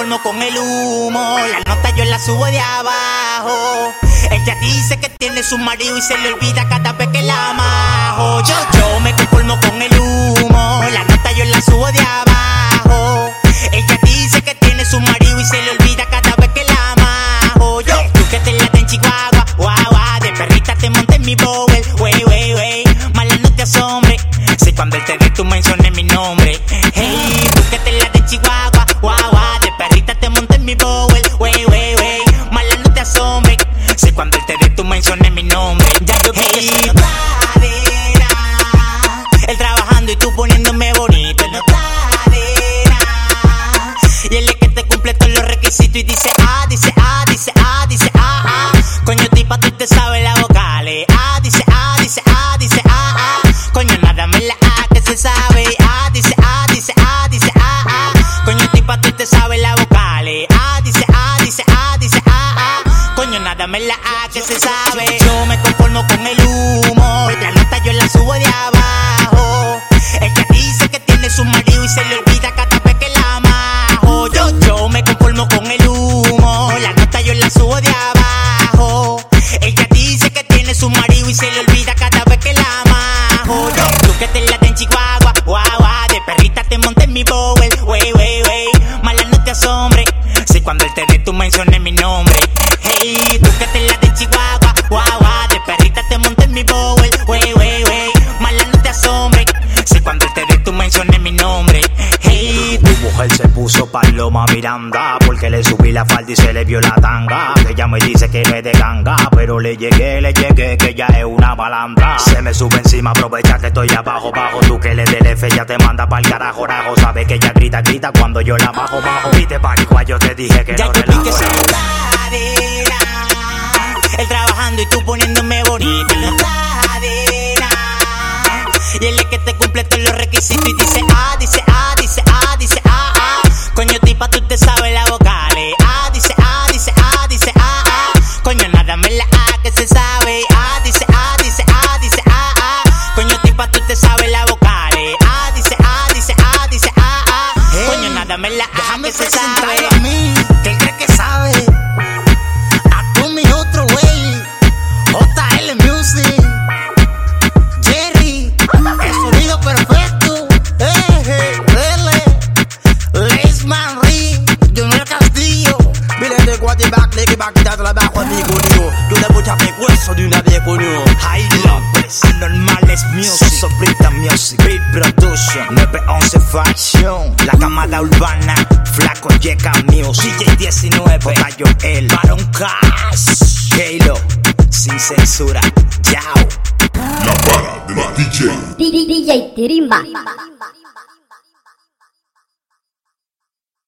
conformo con el humo. La nota yo la subo de abajo. Ella dice que tiene su marido y se le olvida cada vez que la amajo. Yo, yo me conformo con el humo. La nota yo la subo de abajo. Ella dice que tiene su marido y se le olvida cada vez que la amajo. Yo, tú que te la en Chihuahua, guau. De perrita te monté en mi bowl, wey, wey, wey. Mala no te asombre. Si cuando él te dé tú menciones menciones mi nombre. Ya yo vi que cadera. Él trabajando y tú poniéndome bonito La que. Yo me conformo con el humo. La nota yo la subo de abajo. Ella dice que tiene su marido y se le olvida cada vez que la amajo. Yo, yo me conformo con el humo. La nota yo la subo de abajo. Ella dice que tiene su marido y se le olvida cada vez que la amajo. Yo, tú que te la en Chihuahua, guau. De perrita te monté en mi bowl, Hey, tú que te la en Chihuahua, guau. De perrita te monté en mi bowl, wey, wey, wey. Mala no te asombre. Si cuando te dé tú menciones mi nombre. Hey, Mi mujer se puso paloma Miranda porque le subí la falda y se le vio la tanga. Ella me dice que no es de ganga, pero le llegué, le llegué, que ya es una balandra. Se me sube encima, aprovecha que estoy abajo, bajo. Tú que le del F ya te manda pa'l carajo, rajo. Sabe que ella grita, grita cuando yo la bajo, bajo. Viste, paricua, yo te dije que Ya no que relajo. Y tú poniéndome bonito en la cadera. Y él es que te cumple todos los requisitos y dice ah, dice ah, dice ah, dice ah, ah. Coño, tipa, tú te sabes las vocales. Ah, dice ah, dice ah, dice ah, ah. Coño, nada me la ah que se sabe. Ah, dice ah, dice ah, dice ah, ah. Coño, tipa, tú te sabes las vocales. A pecueso de una vieja unión. High Anormales Music, Sobrita Music, Beat Production, 911 Fashion, La Camada Urbana, Flaco Yeca Music, DJ 19, Tayo El, Baron Cash, Halo, sin censura, Yao. La para de la DJ. DJ Tirimba.